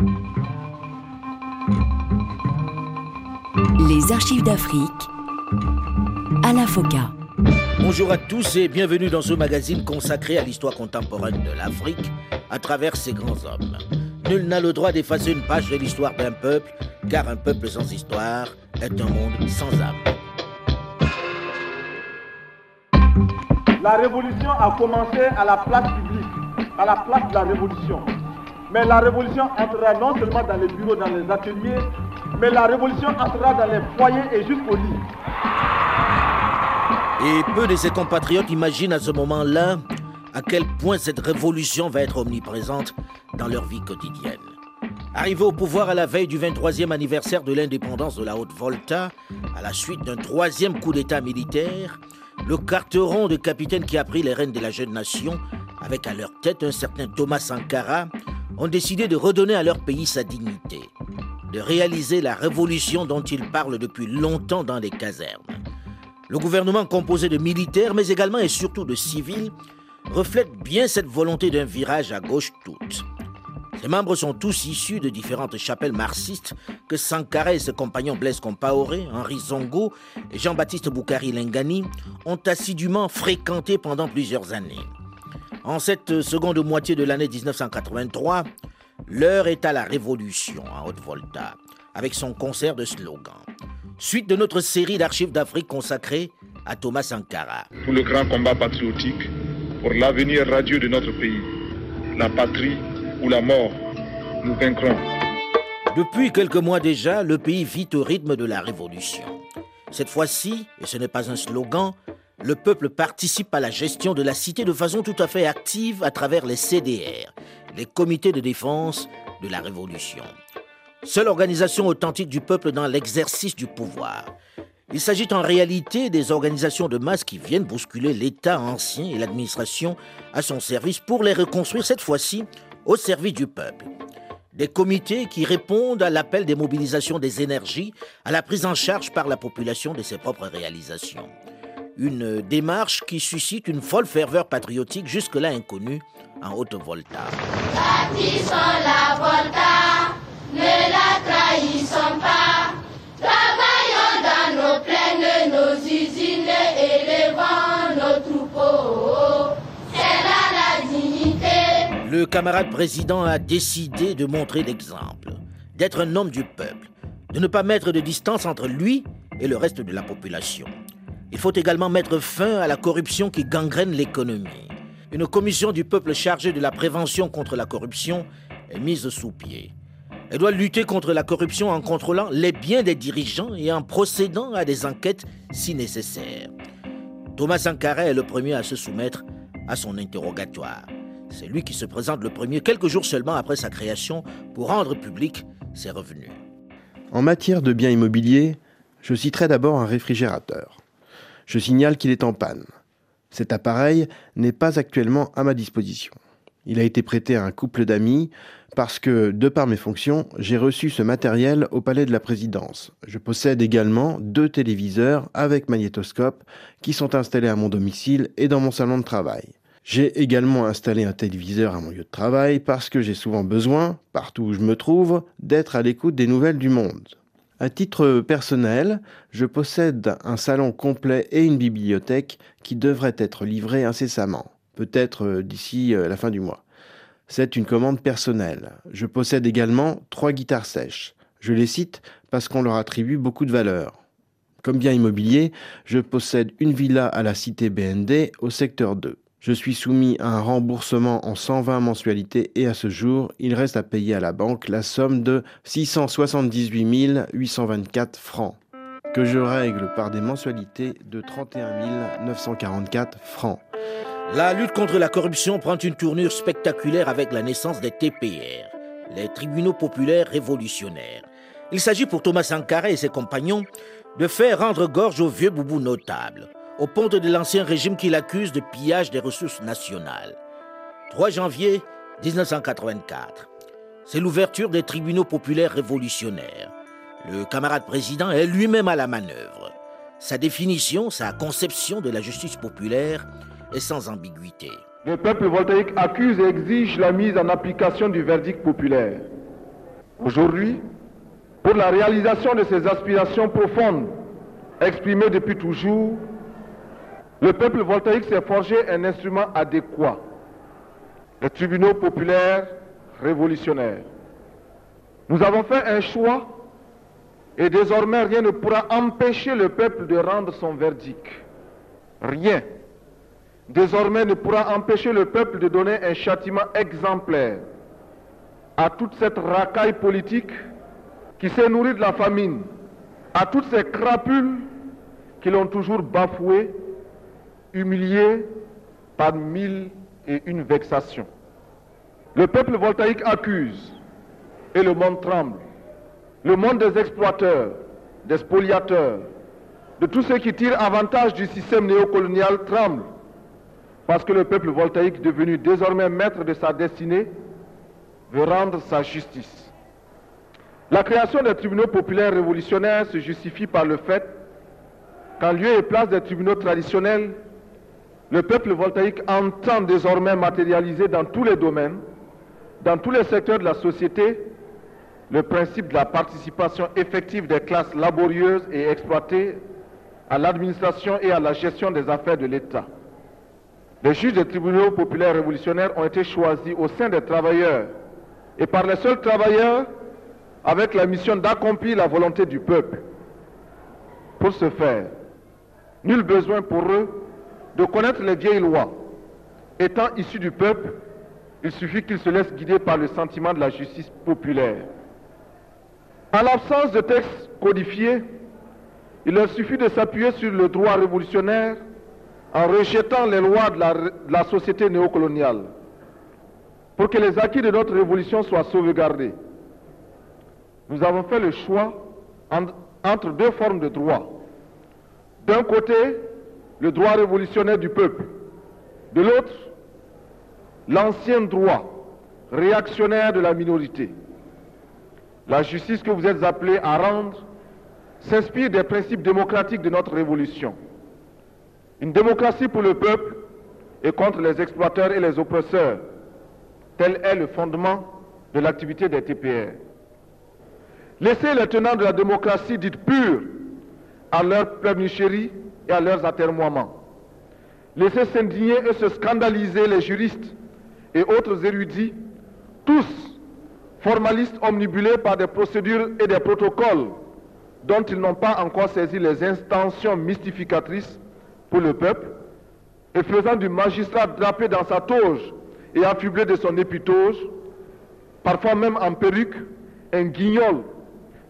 Les archives d'Afrique, Alain Foka. Bonjour à tous et bienvenue dans ce magazine consacré à l'histoire contemporaine de l'Afrique à travers ses grands hommes. Nul n'a le droit d'effacer une page de l'histoire d'un peuple, car un peuple sans histoire est un monde sans âme. La révolution a commencé à la place publique, à la place de la révolution. Mais la révolution entrera non seulement dans les bureaux, dans les ateliers, mais la révolution entrera dans les foyers et jusqu'au lit. Et peu de ses compatriotes imaginent à ce moment-là à quel point cette révolution va être omniprésente dans leur vie quotidienne. Arrivé au pouvoir à la veille du 23e anniversaire de l'indépendance de la Haute-Volta, à la suite d'un troisième coup d'État militaire, le carteron de capitaine qui a pris les rênes de la jeune nation, avec à leur tête un certain Thomas Sankara, ont décidé de redonner à leur pays sa dignité, de réaliser la révolution dont ils parlent depuis longtemps dans les casernes. Le gouvernement composé de militaires, mais également et surtout de civils, reflète bien cette volonté d'un virage à gauche toute. Ses membres sont tous issus de différentes chapelles marxistes que Sankara et ses compagnons Blaise Compaoré, Henri Zongo et Jean-Baptiste Boukari Lengani ont assidûment fréquenté pendant plusieurs années. En cette seconde moitié de l'année 1983, l'heure est à la révolution en Haute-Volta, avec son concert de slogans. Suite de notre série d'archives d'Afrique consacrée à Thomas Sankara. Pour le grand combat patriotique, pour l'avenir radieux de notre pays, la patrie ou la mort, nous vaincrons. Depuis quelques mois déjà, le pays vit au rythme de la révolution. Cette fois-ci, et ce n'est pas un slogan, le peuple participe à la gestion de la cité de façon tout à fait active à travers les CDR, les comités de défense de la révolution. Seule organisation authentique du peuple dans l'exercice du pouvoir. Il s'agit en réalité des organisations de masse qui viennent bousculer l'État ancien et l'administration à son service pour les reconstruire cette fois-ci au service du peuple. Des comités qui répondent à l'appel des mobilisations des énergies, à la prise en charge par la population de ses propres réalisations. Une démarche qui suscite une folle ferveur patriotique jusque-là inconnue en Haute-Volta. la Volta, ne la trahissons pas. Travaillons dans nos plaines, nos usines, élevant nos troupeaux. C'est là la dignité. Le camarade président a décidé de montrer l'exemple, d'être un homme du peuple, de ne pas mettre de distance entre lui et le reste de la population. Il faut également mettre fin à la corruption qui gangrène l'économie. Une commission du peuple chargée de la prévention contre la corruption est mise sous pied. Elle doit lutter contre la corruption en contrôlant les biens des dirigeants et en procédant à des enquêtes si nécessaire. Thomas Sankara est le premier à se soumettre à son interrogatoire. C'est lui qui se présente le premier quelques jours seulement après sa création pour rendre public ses revenus. En matière de biens immobiliers, je citerai d'abord un réfrigérateur. Je signale qu'il est en panne. Cet appareil n'est pas actuellement à ma disposition. Il a été prêté à un couple d'amis parce que, de par mes fonctions, j'ai reçu ce matériel au Palais de la Présidence. Je possède également deux téléviseurs avec magnétoscope qui sont installés à mon domicile et dans mon salon de travail. J'ai également installé un téléviseur à mon lieu de travail parce que j'ai souvent besoin, partout où je me trouve, d'être à l'écoute des nouvelles du monde. À titre personnel, je possède un salon complet et une bibliothèque qui devraient être livrés incessamment, peut-être euh, d'ici euh, la fin du mois. C'est une commande personnelle. Je possède également trois guitares sèches. Je les cite parce qu'on leur attribue beaucoup de valeur. Comme bien immobilier, je possède une villa à la cité BND au secteur 2. Je suis soumis à un remboursement en 120 mensualités et à ce jour, il reste à payer à la banque la somme de 678 824 francs, que je règle par des mensualités de 31 944 francs. La lutte contre la corruption prend une tournure spectaculaire avec la naissance des TPR, les tribunaux populaires révolutionnaires. Il s'agit pour Thomas Sankara et ses compagnons de faire rendre gorge aux vieux boubous notables au ponte de l'ancien régime qui l'accuse de pillage des ressources nationales. 3 janvier 1984. C'est l'ouverture des tribunaux populaires révolutionnaires. Le camarade président est lui-même à la manœuvre. Sa définition, sa conception de la justice populaire est sans ambiguïté. Le peuple voltaïque accuse et exige la mise en application du verdict populaire. Aujourd'hui, pour la réalisation de ces aspirations profondes, exprimées depuis toujours, le peuple voltaïque s'est forgé un instrument adéquat, les tribunaux populaires révolutionnaires. Nous avons fait un choix et désormais rien ne pourra empêcher le peuple de rendre son verdict. Rien. Désormais ne pourra empêcher le peuple de donner un châtiment exemplaire à toute cette racaille politique qui s'est nourrie de la famine, à toutes ces crapules qui l'ont toujours bafoué, humilié par mille et une vexations. Le peuple voltaïque accuse et le monde tremble. Le monde des exploiteurs, des spoliateurs, de tous ceux qui tirent avantage du système néocolonial tremble parce que le peuple voltaïque, devenu désormais maître de sa destinée, veut rendre sa justice. La création des tribunaux populaires révolutionnaires se justifie par le fait qu'en lieu et place des tribunaux traditionnels, le peuple voltaïque entend désormais matérialiser dans tous les domaines, dans tous les secteurs de la société, le principe de la participation effective des classes laborieuses et exploitées à l'administration et à la gestion des affaires de l'État. Les juges des tribunaux populaires révolutionnaires ont été choisis au sein des travailleurs et par les seuls travailleurs avec la mission d'accomplir la volonté du peuple. Pour ce faire, nul besoin pour eux de connaître les vieilles lois. Étant issus du peuple, il suffit qu'ils se laissent guider par le sentiment de la justice populaire. En l'absence de textes codifiés, il leur suffit de s'appuyer sur le droit révolutionnaire en rejetant les lois de la, société néocoloniale pour que les acquis de notre révolution soient sauvegardés. Nous avons fait le choix entre deux formes de droit. D'un côté, le droit révolutionnaire du peuple. De l'autre, l'ancien droit réactionnaire de la minorité. La justice que vous êtes appelés à rendre s'inspire des principes démocratiques de notre révolution. Une démocratie pour le peuple et contre les exploiteurs et les oppresseurs. Tel est le fondement de l'activité des TPR. Laissez les tenants de la démocratie dite pure à leur pleurnicherie et à leurs atermoiements. Laissez s'indigner et se scandaliser les juristes et autres érudits, tous formalistes omnibulés par des procédures et des protocoles dont ils n'ont pas encore saisi les intentions mystificatrices pour le peuple, et faisant du magistrat drapé dans sa toge et affublé de son épitoge, parfois même en perruque, un guignol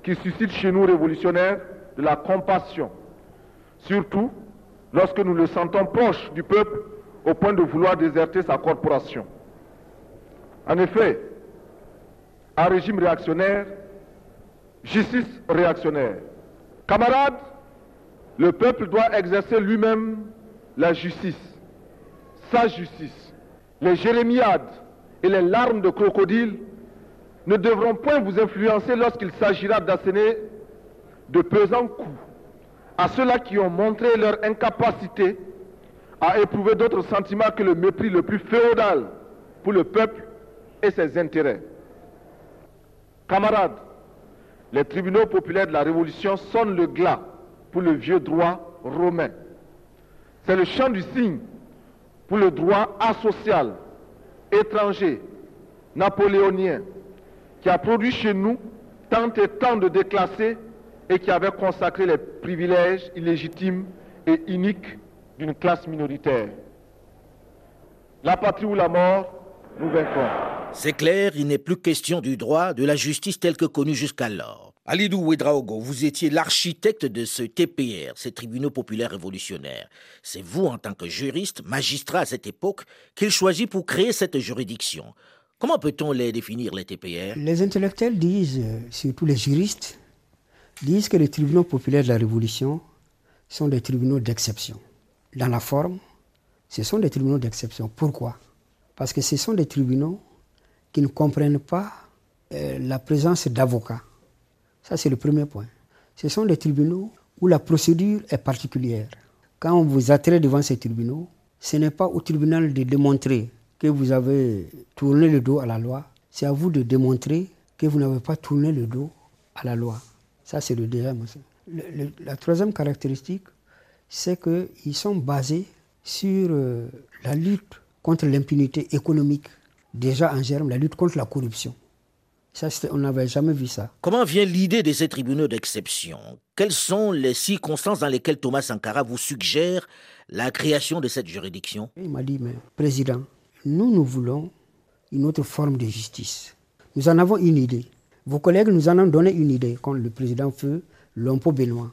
qui suscite chez nous révolutionnaires de la compassion, surtout lorsque nous le sentons proche du peuple au point de vouloir déserter sa corporation. En effet, un régime réactionnaire, justice réactionnaire. Camarades, le peuple doit exercer lui-même la justice, sa justice. Les jérémiades et les larmes de crocodile ne devront point vous influencer lorsqu'il s'agira d'asséner de pesants coups à ceux-là qui ont montré leur incapacité à éprouver d'autres sentiments que le mépris le plus féodal pour le peuple et ses intérêts. Camarades, les tribunaux populaires de la Révolution sonnent le glas pour le vieux droit romain. C'est le chant du cygne pour le droit asocial, étranger, napoléonien, qui a produit chez nous tant et tant de déclassés et qui avait consacré les privilèges illégitimes et iniques d'une classe minoritaire. La patrie ou la mort, nous vaincrons. C'est clair, il n'est plus question du droit, de la justice telle que connue jusqu'alors. Alidou Ouedraogo, vous étiez l'architecte de ce TPR, ces tribunaux populaires révolutionnaires. C'est vous, en tant que juriste, magistrat à cette époque, qu'il choisit pour créer cette juridiction. Comment peut-on les définir, les TPR Les intellectuels disent, euh, surtout les juristes, disent que les tribunaux populaires de la Révolution sont des tribunaux d'exception. Dans la forme, ce sont des tribunaux d'exception. Pourquoi? Parce que ce sont des tribunaux qui ne comprennent pas euh, la présence d'avocats. Ça, c'est le premier point. Ce sont des tribunaux où la procédure est particulière. Quand on vous attire devant ces tribunaux, ce n'est pas au tribunal de démontrer que vous avez tourné le dos à la loi, c'est à vous de démontrer que vous n'avez pas tourné le dos à la loi. Ça, c'est le deuxième. la troisième caractéristique, c'est qu'ils sont basés sur euh, la lutte contre l'impunité économique, déjà en germe, la lutte contre la corruption. Ça, on n'avait jamais vu ça. Comment vient l'idée de ces tribunaux d'exception? Quelles sont les circonstances dans lesquelles Thomas Sankara vous suggère la création de cette juridiction? Il m'a dit, mais président, nous, nous voulons une autre forme de justice. Nous en avons une idée. Vos collègues nous en ont donné une idée, quand le président feu Lompo Benoît,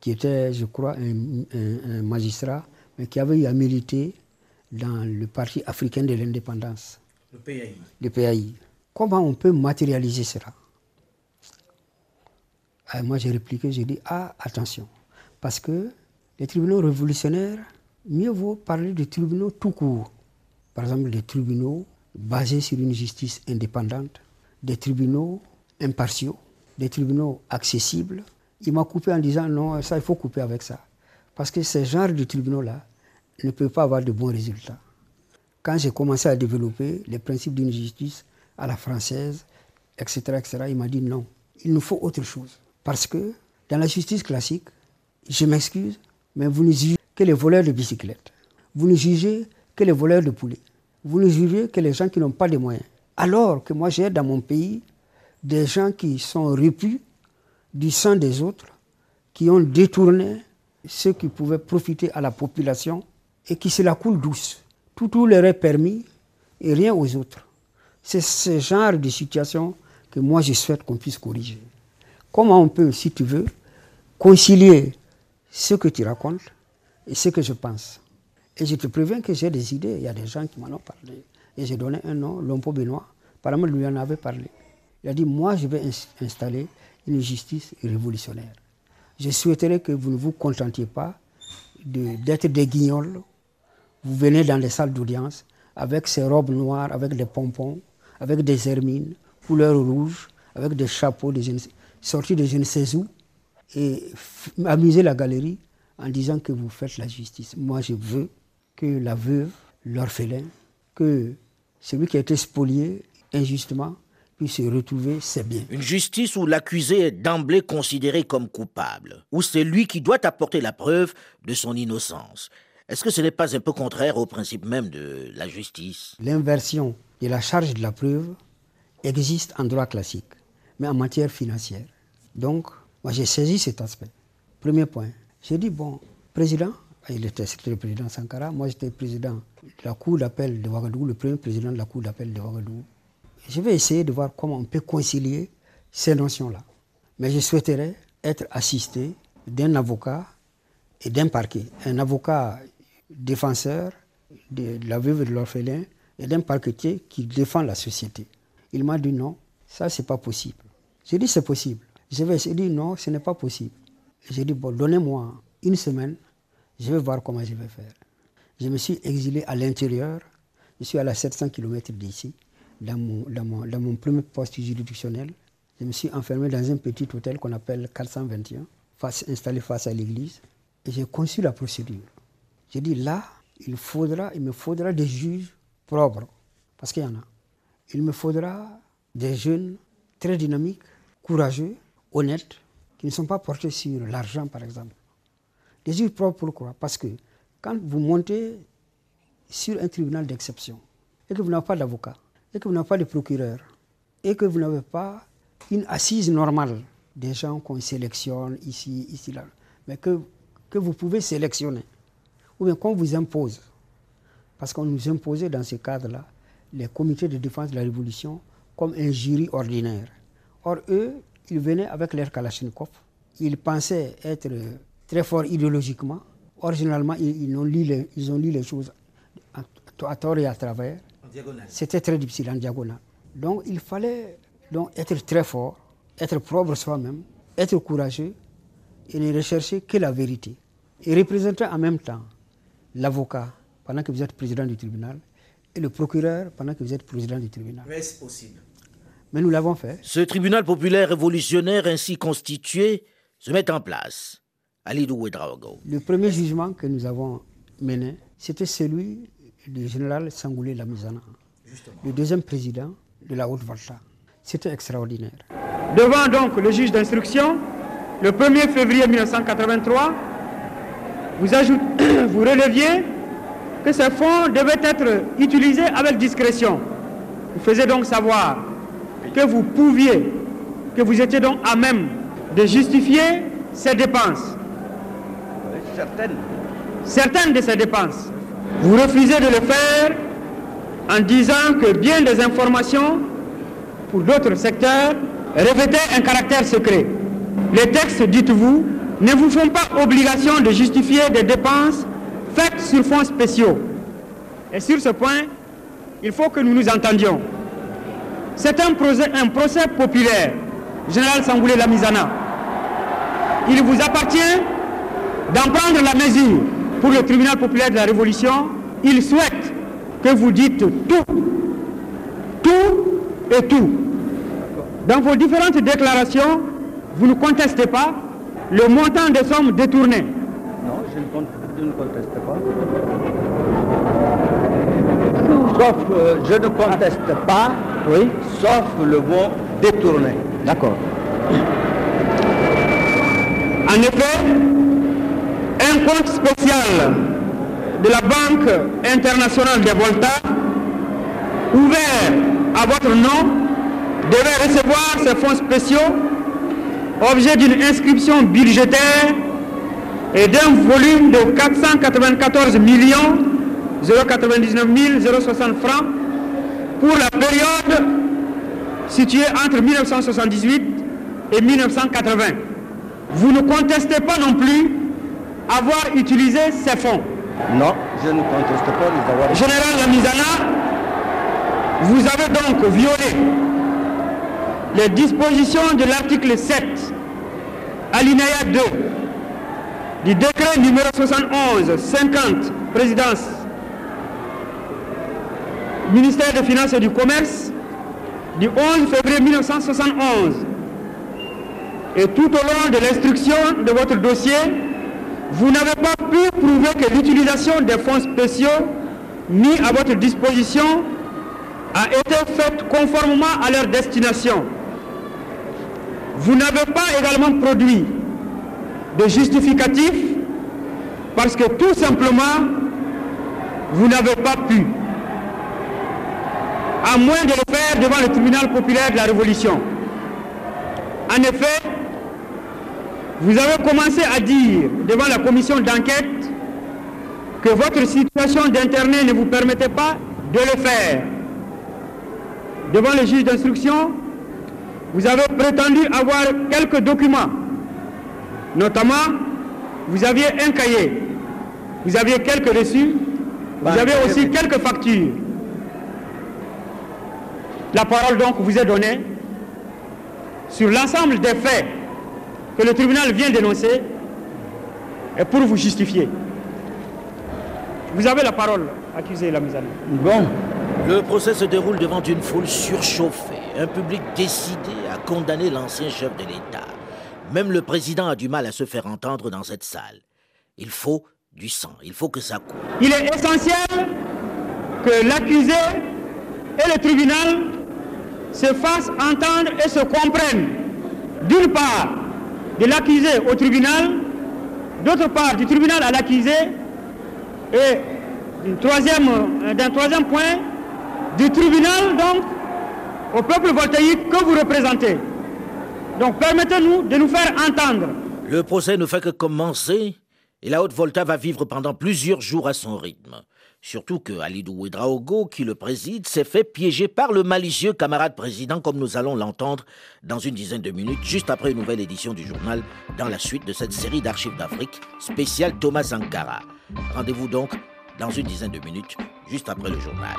qui était, je crois, un, magistrat, mais qui avait eu à militer dans le Parti africain de l'indépendance. Le PAI. Le PAI. Comment on peut matérialiser cela? Ah, Moi, j'ai répliqué, j'ai dit, ah, attention, parce que les tribunaux révolutionnaires, mieux vaut parler de tribunaux tout court. Par exemple, des tribunaux basés sur une justice indépendante, des tribunaux impartiaux, des tribunaux accessibles. Il m'a coupé en disant non, ça, il faut couper avec ça. Parce que ce genre de tribunaux-là ne peut pas avoir de bons résultats. Quand j'ai commencé à développer les principes d'une justice à la française, etc., etc., il m'a dit non, il nous faut autre chose. Parce que dans la justice classique, je m'excuse, mais vous ne jugez que les voleurs de bicyclettes. Vous ne jugez que les voleurs de poulets. Vous ne jugez que les gens qui n'ont pas de moyens. Alors que moi, j'ai dans mon pays des gens qui sont repus du sang des autres, qui ont détourné ce qui pouvait profiter à la population et qui se la coulent douce. Tout, tout leur est permis et rien aux autres. C'est ce genre de situation que moi je souhaite qu'on puisse corriger. Comment on peut, si tu veux, concilier ce que tu racontes et ce que je pense? Et je te préviens que j'ai des idées, il y a des gens qui m'en ont parlé. Et j'ai donné un nom, Lompo Benoît, apparemment lui en avait parlé. Il a dit, moi je vais installer une justice révolutionnaire. Je souhaiterais que vous ne vous contentiez pas d'être des guignols. Vous venez dans les salles d'audience avec ces robes noires, avec des pompons, avec des hermines, couleur rouge, avec des chapeaux de sortis de je ne sais où, et amuser la galerie en disant que vous faites la justice. Moi, je veux que la veuve, l'orphelin, que celui qui a été spolié injustement puisse se retrouver ses biens. Une justice où l'accusé est d'emblée considéré comme coupable, où c'est lui qui doit apporter la preuve de son innocence. Est-ce que ce n'est pas un peu contraire au principe même de la justice? L'inversion et la charge de la preuve existe en droit classique, mais en matière financière. Donc, moi j'ai saisi cet aspect. Premier point. J'ai dit, bon, président, il était le président Sankara, moi j'étais président de la Cour d'appel de Ouagadougou, le premier président de la Cour d'appel de Ouagadougou. Je vais essayer de voir comment on peut concilier ces notions-là. Mais je souhaiterais être assisté d'un avocat et d'un parquet. Un avocat défenseur de la veuve de l'orphelin et d'un parquetier qui défend la société. Il m'a dit non, ça c'est pas possible. J'ai dit c'est possible. Je vais essayer, dit non, ce n'est pas possible. J'ai dit bon, donnez-moi une semaine, je vais voir comment je vais faire. Je me suis exilé à l'intérieur, je suis à la 700 km d'ici, dans mon, premier poste juridictionnel. Je me suis enfermé dans un petit hôtel qu'on appelle 421, face, installé face à l'église, et j'ai conçu la procédure. J'ai dit là, il me faudra des juges propres, parce qu'il y en a. Il me faudra des jeunes très dynamiques, courageux, honnêtes, qui ne sont pas portés sur l'argent, par exemple. Des juges propres, pourquoi? Parce que quand vous montez sur un tribunal d'exception et que vous n'avez pas d'avocat, et que vous n'avez pas de procureur, et que vous n'avez pas une assise normale des gens qu'on sélectionne ici, ici, là, mais que, que vous pouvez sélectionner, ou bien qu'on vous impose. Parce qu'on nous imposait dans ce cadre-là les comités de défense de la Révolution comme un jury ordinaire. Or, eux, ils venaient avec leur Kalachnikov. Ils pensaient être très forts idéologiquement. Originalement, ils, ont, lu les, ils ont lu les choses à, tort et à travers. C'était très difficile en diagonale. Donc, il fallait donc, être très fort, être propre soi-même, être courageux et ne rechercher que la vérité. Et représenter en même temps l'avocat pendant que vous êtes président du tribunal et le procureur pendant que vous êtes président du tribunal. Mais c'est possible? Mais nous l'avons fait. Ce tribunal populaire révolutionnaire ainsi constitué se met en place. Alidou. Le premier jugement que nous avons mené, c'était celui du général Sangoulé Lamizana, le deuxième président de la Haute-Volta. C'était extraordinaire. Devant donc le juge d'instruction, le 1er février 1983, vous, vous releviez que ces fonds devaient être utilisés avec discrétion. Vous faisiez donc savoir que vous pouviez, que vous étiez donc à même de justifier ces dépenses. Certaines. Certaines de ces dépenses. Vous refusez de le faire en disant que bien des informations pour d'autres secteurs revêtaient un caractère secret. Les textes, dites-vous, ne vous font pas obligation de justifier des dépenses faites sur fonds spéciaux. Et sur ce point, il faut que nous nous entendions. C'est un procès, un procès populaire, Général Sangoulé Lamizana. Il vous appartient d'en prendre la mesure pour le tribunal populaire de la Révolution. Il souhaite que vous dites tout, tout et tout. Dans vos différentes déclarations, vous ne contestez pas le montant des sommes détournées. Non, je ne, conteste pas. Sauf, euh, je ne conteste pas, oui. sauf le mot détourné. D'accord. En effet, un compte spécial de la Banque internationale des Volta, ouvert à votre nom, devait recevoir ces fonds spéciaux, objet d'une inscription budgétaire et d'un volume de 494 millions 099 060 francs pour la période située entre 1978 et 1980. Vous ne contestez pas non plus avoir utilisé ces fonds. Non, je ne conteste pas les avoir Général Lamizana, vous avez donc violé les dispositions de l'article 7, alinéa 2, du décret numéro 71, 50, présidence, ministère des Finances et du Commerce, du 11 février 1971. Et tout au long de l'instruction de votre dossier, vous n'avez pas pu prouver que l'utilisation des fonds spéciaux mis à votre disposition a été faite conformément à leur destination. Vous n'avez pas également produit de justificatif parce que tout simplement, vous n'avez pas pu, à moins de le faire devant le tribunal populaire de la Révolution. En effet, vous avez commencé à dire devant la commission d'enquête que votre situation d'Internet ne vous permettait pas de le faire. Devant le juge d'instruction, vous avez prétendu avoir quelques documents. Notamment, vous aviez un cahier, vous aviez quelques reçus, vous bah, avez aussi quelques factures. La parole donc vous est donnée sur l'ensemble des faits que le tribunal vient d'énoncer et pour vous justifier. Vous avez la parole, accusé la Bon, le procès se déroule devant une foule surchauffée, un public décidé à condamner l'ancien chef de l'État. Même le président a du mal à se faire entendre dans cette salle. Il faut du sang, il faut que ça coule. Il est essentiel que l'accusé et le tribunal se fassent entendre et se comprennent. D'une part, de l'accusé au tribunal, d'autre part, du tribunal à l'accusé, et d'un troisième, troisième point, du tribunal, donc, au peuple voltaïque que vous représentez. Donc, permettez-nous de nous faire entendre. Le procès ne fait que commencer et la Haute-Volta va vivre pendant plusieurs jours à son rythme. Surtout que Alidou Ouedraogo, qui le préside, s'est fait piéger par le malicieux camarade président, comme nous allons l'entendre dans une dizaine de minutes, juste après une nouvelle édition du journal, dans la suite de cette série d'archives d'Afrique spéciale Thomas Sankara. Rendez-vous donc dans une dizaine de minutes, juste après le journal.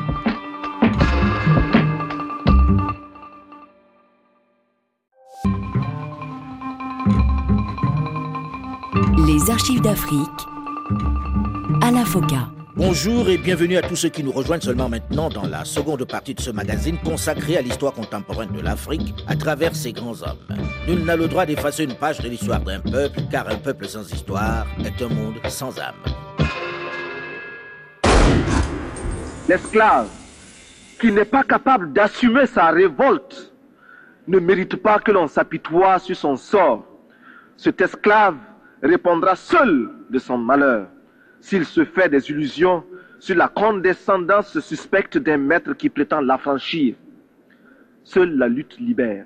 Les archives d'Afrique à la. Bonjour et bienvenue à tous ceux qui nous rejoignent seulement maintenant dans la seconde partie de ce magazine consacré à l'histoire contemporaine de l'Afrique à travers ses grands hommes. Nul n'a le droit d'effacer une page de l'histoire d'un peuple, car un peuple sans histoire est un monde sans âme. L'esclave qui n'est pas capable d'assumer sa révolte ne mérite pas que l'on s'apitoie sur son sort. Cet esclave répondra seul de son malheur s'il se fait des illusions sur la condescendance suspecte d'un maître qui prétend l'affranchir. Seule la lutte libère.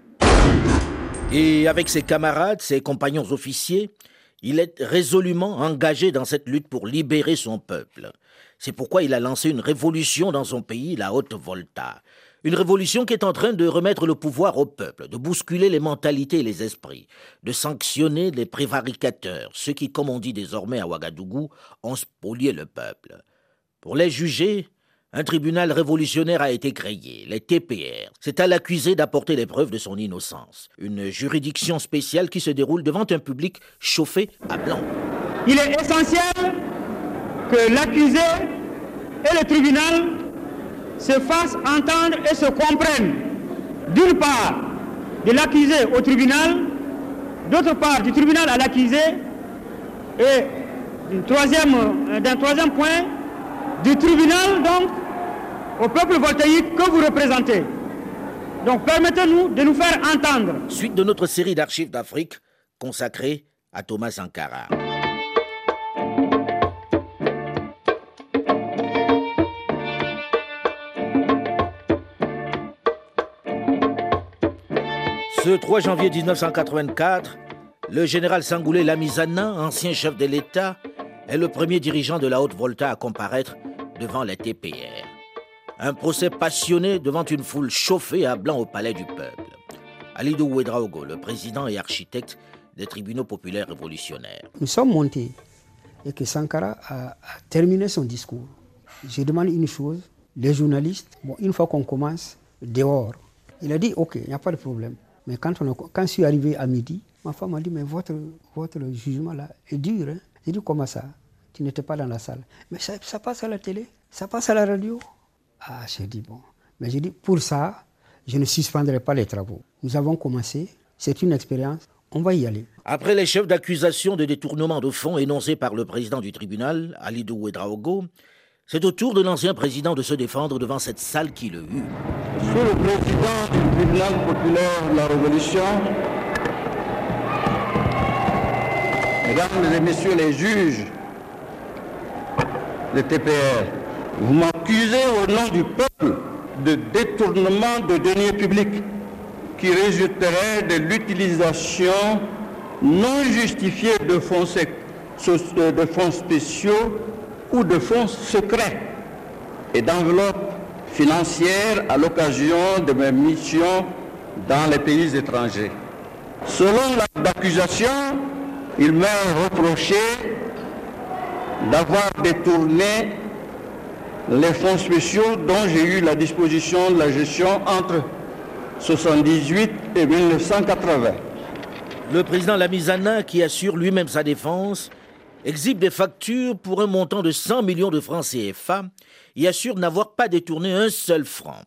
Et avec ses camarades, ses compagnons officiers, il est résolument engagé dans cette lutte pour libérer son peuple. C'est pourquoi il a lancé une révolution dans son pays, la Haute Volta. Une révolution qui est en train de remettre le pouvoir au peuple, de bousculer les mentalités et les esprits, de sanctionner les prévaricateurs, ceux qui, comme on dit désormais à Ouagadougou, ont spolié le peuple. Pour les juger, un tribunal révolutionnaire a été créé, les TPR. C'est à l'accusé d'apporter les preuves de son innocence. Une juridiction spéciale qui se déroule devant un public chauffé à blanc. Il est essentiel que l'accusé et le tribunal se fassent entendre et se comprennent. D'une part, de l'accusé au tribunal, d'autre part, du tribunal à l'accusé, et d'un troisième, troisième point, du tribunal donc au peuple voltaïque que vous représentez. Donc permettez-nous de nous faire entendre. Suite de notre série d'archives d'Afrique consacrée à Thomas Sankara. Ce 3 janvier 1984, le général Sangoulé Lamizana, ancien chef de l'État, est le premier dirigeant de la Haute-Volta à comparaître devant les TPR. Un procès passionné devant une foule chauffée à blanc au palais du peuple. Alidou Ouedraogo, le président et architecte des tribunaux populaires révolutionnaires. Nous sommes montés et que Sankara a, terminé son discours. J'ai demandé une chose, les journalistes, bon, une fois qu'on commence, dehors, il a dit, OK, il n'y a pas de problème. Mais quand, je suis arrivé à midi, ma femme m'a dit, mais votre, votre jugement là est dur. Hein? J'ai dit, comment ça? Tu n'étais pas dans la salle. Mais ça, ça passe à la télé, ça passe à la radio. Ah, j'ai dit, bon. Mais j'ai dit, pour ça, je ne suspendrai pas les travaux. Nous avons commencé, c'est une expérience, on va y aller. Après les chefs d'accusation de détournement de fonds énoncés par le président du tribunal, Alidou Ouedraogo, c'est au tour de l'ancien président de se défendre devant cette salle qui le eut. Sous le président du tribunal populaire de la Révolution, Mesdames et Messieurs les juges de TPR, vous m'accusez au nom du peuple de détournement de deniers publics qui résulterait de l'utilisation non justifiée de fonds spéciaux de fonds secrets et d'enveloppes financières à l'occasion de mes missions dans les pays étrangers. Selon l'accusation, il m'a reproché d'avoir détourné les fonds spéciaux dont j'ai eu la disposition de la gestion entre 1978 et 1980. Le président Lamizana, qui assure lui-même sa défense, exhibe des factures pour un montant de 100 millions de francs CFA et assure n'avoir pas détourné un seul franc.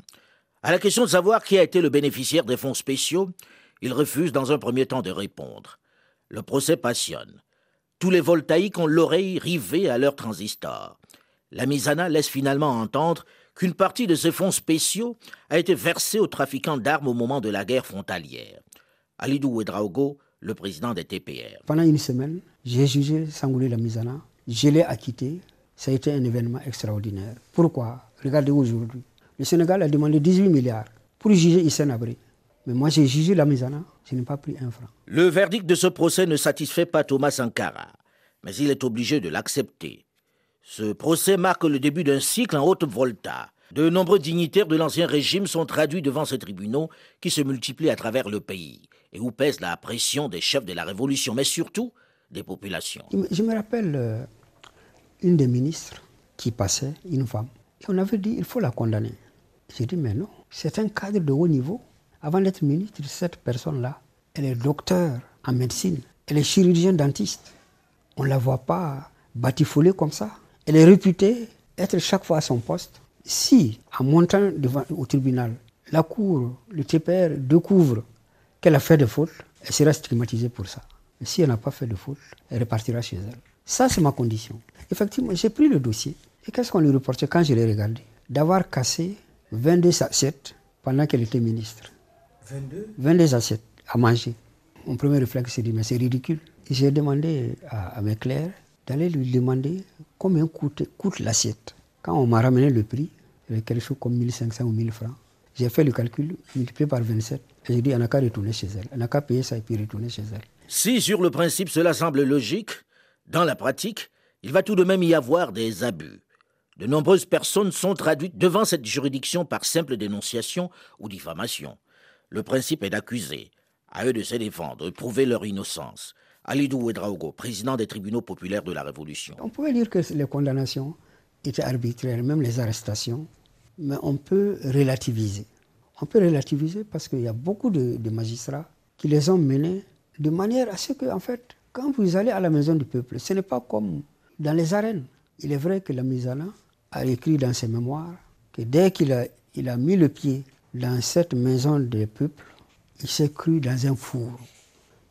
À la question de savoir qui a été le bénéficiaire des fonds spéciaux, il refuse dans un premier temps de répondre. Le procès passionne. Tous les voltaïques ont l'oreille rivée à leur transistor. La Misana laisse finalement entendre qu'une partie de ces fonds spéciaux a été versée aux trafiquants d'armes au moment de la guerre frontalière. Alidou Ouedraogo, le président des TPR. Pendant une semaine, j'ai jugé Sangoulé Lamizana. Je l'ai acquitté. Ça a été un événement extraordinaire. Pourquoi? Regardez aujourd'hui. Le Sénégal a demandé 18 milliards pour juger Hissène Abré. Mais moi, j'ai jugé Lamizana. Je n'ai pas pris un franc. Le verdict de ce procès ne satisfait pas Thomas Sankara, mais il est obligé de l'accepter. Ce procès marque le début d'un cycle en haute volta. De nombreux dignitaires de l'ancien régime sont traduits devant ces tribunaux qui se multiplient à travers le pays et où pèse la pression des chefs de la révolution, mais surtout des populations. Je me rappelle euh, une des ministres qui passait, une femme, et on avait dit il faut la condamner. J'ai dit mais non, c'est un cadre de haut niveau. Avant d'être ministre, cette personne-là, elle est docteur en médecine, elle est chirurgien dentiste. On ne la voit pas batifolée comme ça. Elle est réputée être chaque fois à son poste. Si, en montant devant, au tribunal, la Cour, le TPR découvre qu'elle a fait de fautes, elle sera stigmatisée pour ça. Si elle n'a pas fait de faute, elle repartira chez elle. Ça, c'est ma condition. Effectivement, j'ai pris le dossier. Et qu'est-ce qu'on lui reportait quand je l'ai regardé? D'avoir cassé 22 assiettes pendant qu'elle était ministre. 22 22 assiettes à manger. Mon premier réflexe, c'est de dire, mais c'est ridicule. J'ai demandé à, mes clercs d'aller lui demander combien coûte, coûte l'assiette. Quand on m'a ramené le prix, avait quelque chose comme 1500 ou 1000 francs. J'ai fait le calcul, multiplié par 27. Et j'ai dit, on n'a qu'à retourner chez elle. On n'a qu'à payer ça et puis retourner chez elle. Si sur le principe cela semble logique, dans la pratique, il va tout de même y avoir des abus. De nombreuses personnes sont traduites devant cette juridiction par simple dénonciation ou diffamation. Le principe est d'accuser. À eux de se défendre, de prouver leur innocence. Alidou Ouedraogo, président des tribunaux populaires de la Révolution. On pouvait dire que les condamnations étaient arbitraires, même les arrestations, mais on peut relativiser. On peut relativiser parce qu'il y a beaucoup de, de, magistrats qui les ont menés de manière à ce que, en fait, quand vous allez à la maison du peuple, ce n'est pas comme dans les arènes. Il est vrai que la Misala a écrit dans ses mémoires que dès qu'il a, a mis le pied dans cette maison des peuples, il s'est cru dans un four.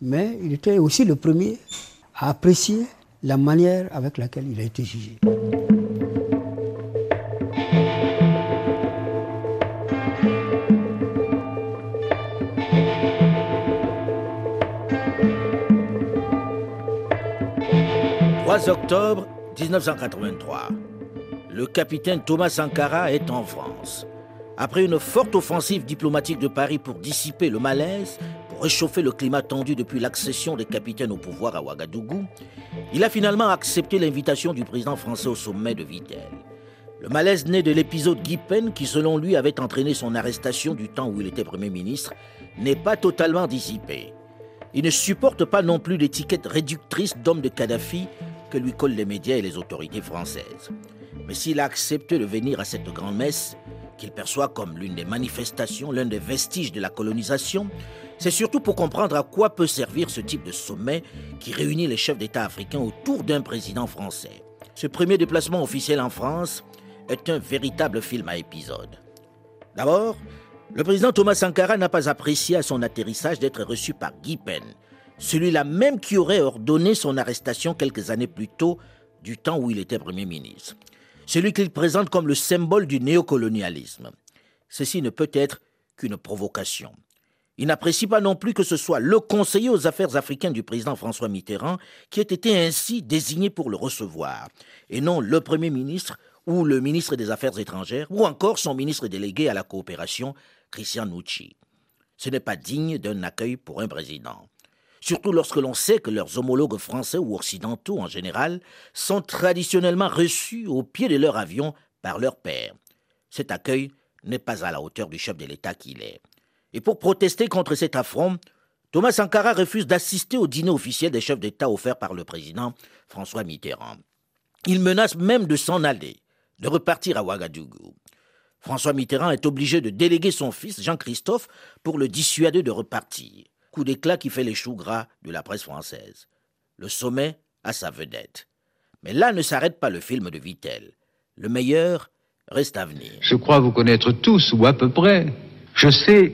Mais il était aussi le premier à apprécier la manière avec laquelle il a été jugé. 3 octobre 1983. Le capitaine Thomas Sankara est en France. Après une forte offensive diplomatique de Paris pour dissiper le malaise, pour réchauffer le climat tendu depuis l'accession des capitaines au pouvoir à Ouagadougou, il a finalement accepté l'invitation du président français au sommet de Vitel. Le malaise né de l'épisode Guipen, qui selon lui avait entraîné son arrestation du temps où il était Premier ministre, n'est pas totalement dissipé. Il ne supporte pas non plus l'étiquette réductrice d'homme de Kadhafi que lui collent les médias et les autorités françaises. Mais s'il a accepté de venir à cette grand-messe, qu'il perçoit comme l'une des manifestations, l'un des vestiges de la colonisation, c'est surtout pour comprendre à quoi peut servir ce type de sommet qui réunit les chefs d'État africains autour d'un président français. Ce premier déplacement officiel en France est un véritable film à épisodes. D'abord, le président Thomas Sankara n'a pas apprécié à son atterrissage d'être reçu par Guy Pen, celui-là même qui aurait ordonné son arrestation quelques années plus tôt, du temps où il était Premier ministre. Celui qu'il présente comme le symbole du néocolonialisme. Ceci ne peut être qu'une provocation. Il n'apprécie pas non plus que ce soit le conseiller aux affaires africaines du président François Mitterrand qui ait été ainsi désigné pour le recevoir, et non le Premier ministre ou le ministre des Affaires étrangères, ou encore son ministre délégué à la coopération, Christian Nucci. Ce n'est pas digne d'un accueil pour un président surtout lorsque l'on sait que leurs homologues français ou occidentaux en général sont traditionnellement reçus au pied de leur avion par leur père. Cet accueil n'est pas à la hauteur du chef de l'État qu'il est. Et pour protester contre cet affront, Thomas Sankara refuse d'assister au dîner officiel des chefs d'État offert par le président François Mitterrand. Il menace même de s'en aller, de repartir à Ouagadougou. François Mitterrand est obligé de déléguer son fils Jean-Christophe pour le dissuader de repartir coup d'éclat qui fait les choux gras de la presse française. Le sommet a sa vedette. Mais là ne s'arrête pas le film de Vittel. Le meilleur reste à venir. Je crois vous connaître tous, ou à peu près. Je sais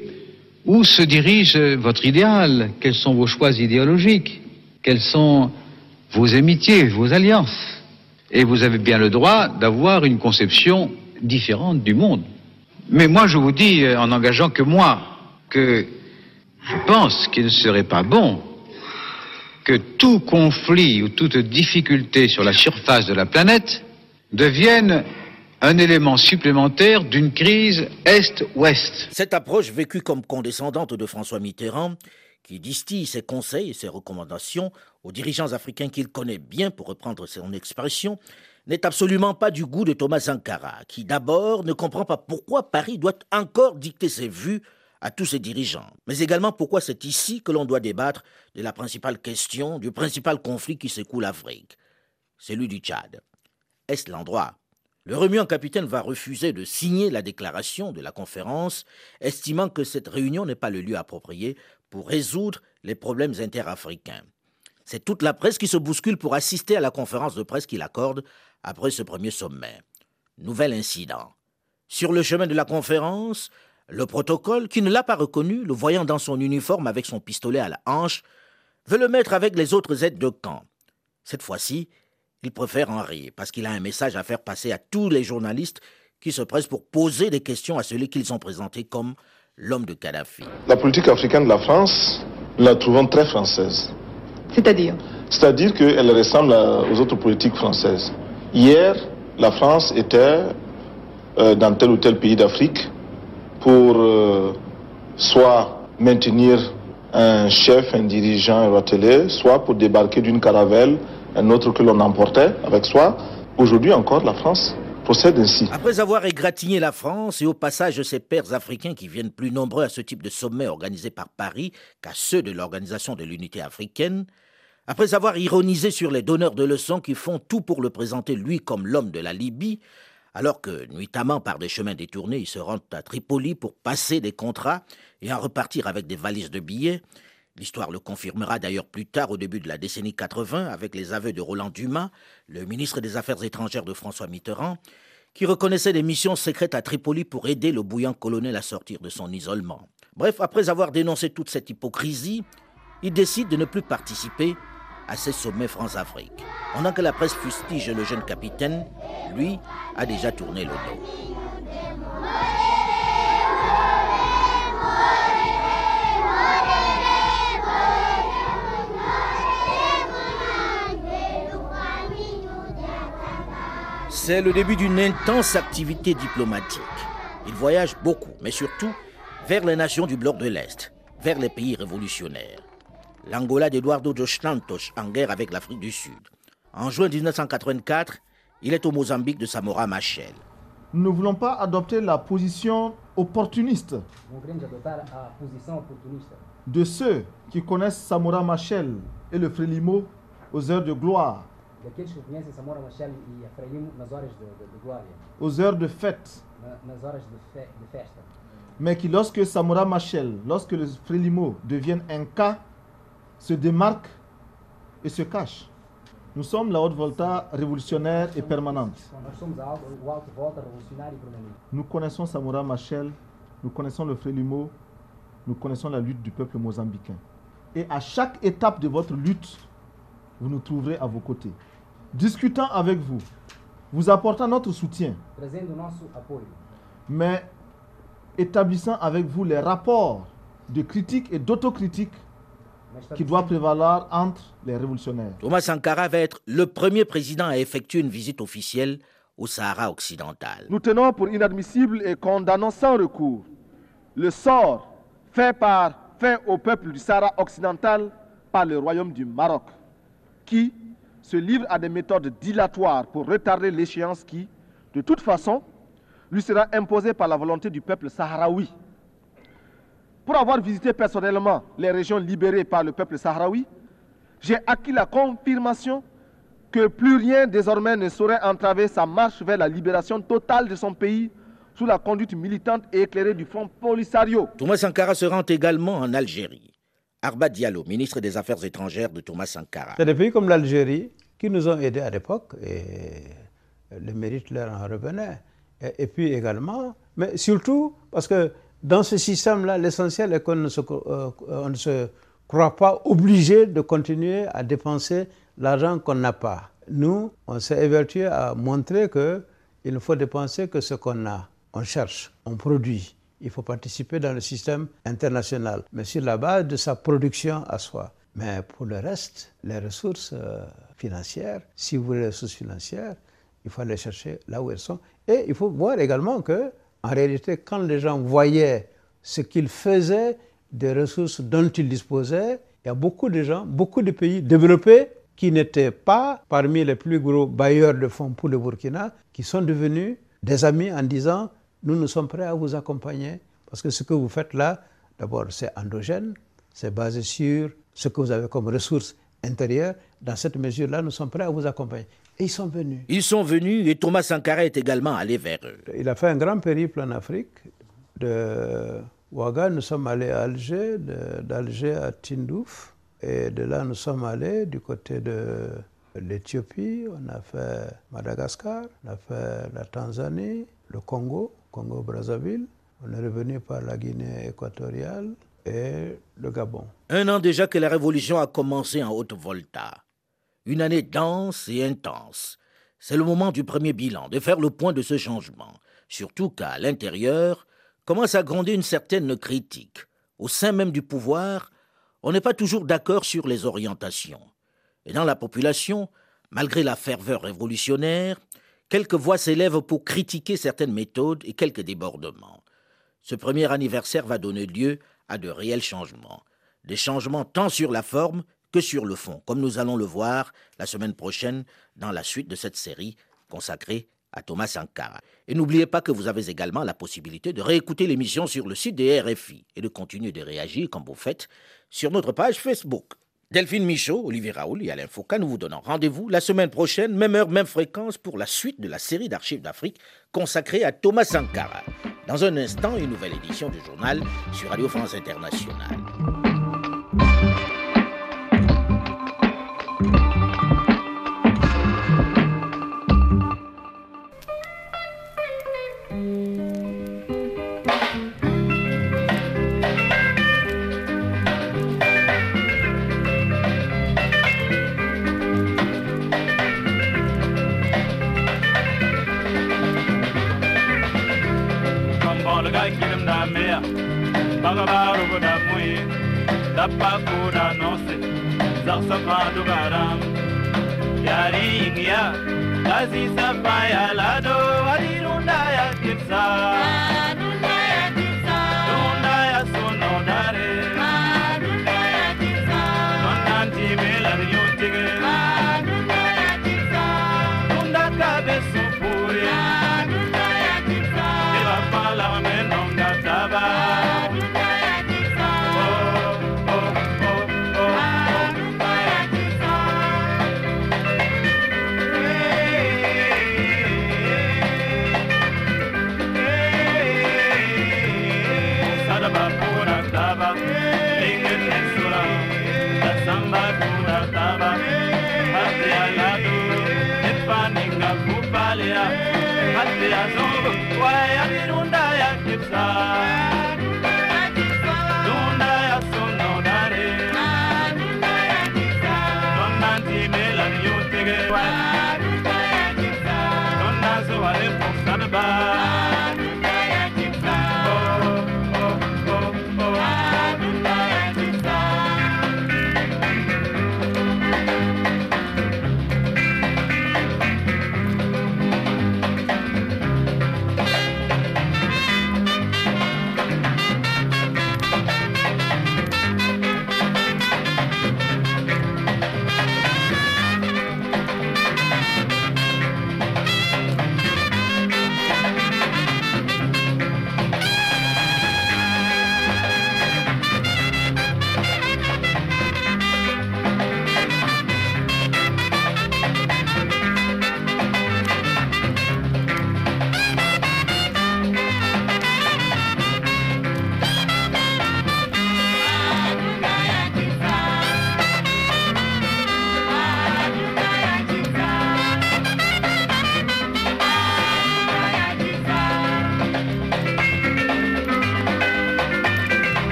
où se dirige votre idéal, quels sont vos choix idéologiques, quelles sont vos amitiés, vos alliances? Et vous avez bien le droit d'avoir une conception différente du monde. Mais moi, je vous dis, en engageant que moi, que je pense qu'il ne serait pas bon que tout conflit ou toute difficulté sur la surface de la planète devienne un élément supplémentaire d'une crise Est-Ouest. Cette approche vécue comme condescendante de François Mitterrand, qui distille ses conseils et ses recommandations aux dirigeants africains qu'il connaît bien, pour reprendre son expression, n'est absolument pas du goût de Thomas Sankara, qui d'abord ne comprend pas pourquoi Paris doit encore dicter ses vues à tous ses dirigeants, mais également pourquoi c'est ici que l'on doit débattre de la principale question, du principal conflit qui secoue l'Afrique, celui du Tchad. Est-ce l'endroit? Le remuant capitaine va refuser de signer la déclaration de la conférence, estimant que cette réunion n'est pas le lieu approprié pour résoudre les problèmes interafricains. C'est toute la presse qui se bouscule pour assister à la conférence de presse qu'il accorde après ce premier sommet. Nouvel incident. Sur le chemin de la conférence, le protocole, qui ne l'a pas reconnu, le voyant dans son uniforme avec son pistolet à la hanche, veut le mettre avec les autres aides de camp. Cette fois-ci, il préfère en rire, parce qu'il a un message à faire passer à tous les journalistes qui se pressent pour poser des questions à celui qu'ils ont présenté comme l'homme de Kadhafi. La politique africaine de la France, nous la trouvons très française. C'est-à-dire? C'est-à-dire qu'elle ressemble aux autres politiques françaises. Hier, la France était euh, dans tel ou tel pays d'Afrique pour euh, soit maintenir un chef, un dirigeant un soit pour débarquer d'une caravelle, un autre que l'on emportait avec soi. Aujourd'hui encore, la France procède ainsi. Après avoir égratigné la France et au passage ses pairs africains qui viennent plus nombreux à ce type de sommet organisé par Paris qu'à ceux de l'Organisation de l'Unité africaine, après avoir ironisé sur les donneurs de leçons qui font tout pour le présenter lui comme l'homme de la Libye, alors que, nuitamment par des chemins détournés, ils se rendent à Tripoli pour passer des contrats et en repartir avec des valises de billets. L'histoire le confirmera d'ailleurs plus tard au début de la décennie 80 avec les aveux de Roland Dumas, le ministre des Affaires étrangères de François Mitterrand, qui reconnaissait des missions secrètes à Tripoli pour aider le bouillant colonel à sortir de son isolement. Bref, après avoir dénoncé toute cette hypocrisie, il décide de ne plus participer à ces sommets France-Afrique. Pendant que la presse fustige le jeune capitaine, lui a déjà tourné le dos. C'est le début d'une intense activité diplomatique. Il voyage beaucoup, mais surtout vers les nations du bloc de l'Est, vers les pays révolutionnaires l'Angola d'Eduardo dos Santos en guerre avec l'Afrique du Sud. En juin 1984, il est au Mozambique de Samora Machel. Nous ne voulons pas adopter la position opportuniste de ceux qui connaissent Samora Machel et le Frélimo aux heures de gloire, aux heures de fête, mais qui lorsque Samora Machel, lorsque le Frélimo deviennent un cas se démarque et se cache. Nous sommes la haute volta révolutionnaire et permanente. Nous connaissons Samora Machel, nous connaissons le Frélimo, nous connaissons la lutte du peuple mozambicain. Et à chaque étape de votre lutte, vous nous trouverez à vos côtés. Discutant avec vous, vous apportant notre soutien, mais établissant avec vous les rapports de critique et d'autocritique qui doit prévaloir entre les révolutionnaires. Thomas Sankara va être le premier président à effectuer une visite officielle au Sahara occidental. Nous tenons pour inadmissible et condamnons sans recours le sort fait, par, fait au peuple du Sahara occidental par le royaume du Maroc, qui se livre à des méthodes dilatoires pour retarder l'échéance qui, de toute façon, lui sera imposée par la volonté du peuple saharaoui. Pour avoir visité personnellement les régions libérées par le peuple sahraoui, j'ai acquis la confirmation que plus rien désormais ne saurait entraver sa marche vers la libération totale de son pays sous la conduite militante et éclairée du Front Polisario. Thomas Sankara se rend également en Algérie. Arba Diallo, ministre des Affaires étrangères de Thomas Sankara. C'est des pays comme l'Algérie qui nous ont aidés à l'époque et le mérite leur en revenait. et puis également, mais surtout parce que dans ce système-là, l'essentiel est qu'on ne, euh, ne, se croit pas obligé de continuer à dépenser l'argent qu'on n'a pas. Nous, on s'est évertué à montrer qu'il ne faut dépenser que ce qu'on a. On cherche, on produit. Il faut participer dans le système international, mais sur la base de sa production à soi. Mais pour le reste, les ressources euh, financières, si vous voulez les ressources financières, il faut aller chercher là où elles sont. Et il faut voir également que en réalité, quand les gens voyaient ce qu'ils faisaient des ressources dont ils disposaient, il y a beaucoup de gens, beaucoup de pays développés qui n'étaient pas parmi les plus gros bailleurs de fonds pour le Burkina, qui sont devenus des amis en disant nous nous sommes prêts à vous accompagner parce que ce que vous faites là, d'abord c'est endogène, c'est basé sur ce que vous avez comme ressources intérieures. Dans cette mesure-là, nous sommes prêts à vous accompagner. Et ils sont venus. Ils sont venus et Thomas Sankara est également allé vers eux. Il a fait un grand périple en Afrique. De Ouaga, nous sommes allés à Alger, d'Alger à Tindouf. Et de là, nous sommes allés du côté de l'Éthiopie, on a fait Madagascar, on a fait la Tanzanie, le Congo, Congo-Brazzaville. On est revenu par la Guinée équatoriale et le Gabon. Un an déjà que la révolution a commencé en Haute-Volta. Une année dense et intense. C'est le moment du premier bilan, de faire le point de ce changement. Surtout qu'à l'intérieur, commence à gronder une certaine critique. Au sein même du pouvoir, on n'est pas toujours d'accord sur les orientations. Et dans la population, malgré la ferveur révolutionnaire, quelques voix s'élèvent pour critiquer certaines méthodes et quelques débordements. Ce premier anniversaire va donner lieu à de réels changements. Des changements tant sur la forme que sur le fond, comme nous allons le voir la semaine prochaine dans la suite de cette série consacrée à Thomas Sankara. Et n'oubliez pas que vous avez également la possibilité de réécouter l'émission sur le site des RFI et de continuer de réagir comme vous faites sur notre page Facebook. Delphine Michaud, Olivier Raoul et Alain Foucault, nous vous donnons rendez-vous la semaine prochaine, même heure, même fréquence, pour la suite de la série d'archives d'Afrique consacrée à Thomas Sankara. Dans un instant, une nouvelle édition du journal sur Radio France Internationale. babarobodamoye dapakuda nose garam yari ingya kazisapayalado arirunda yakipsa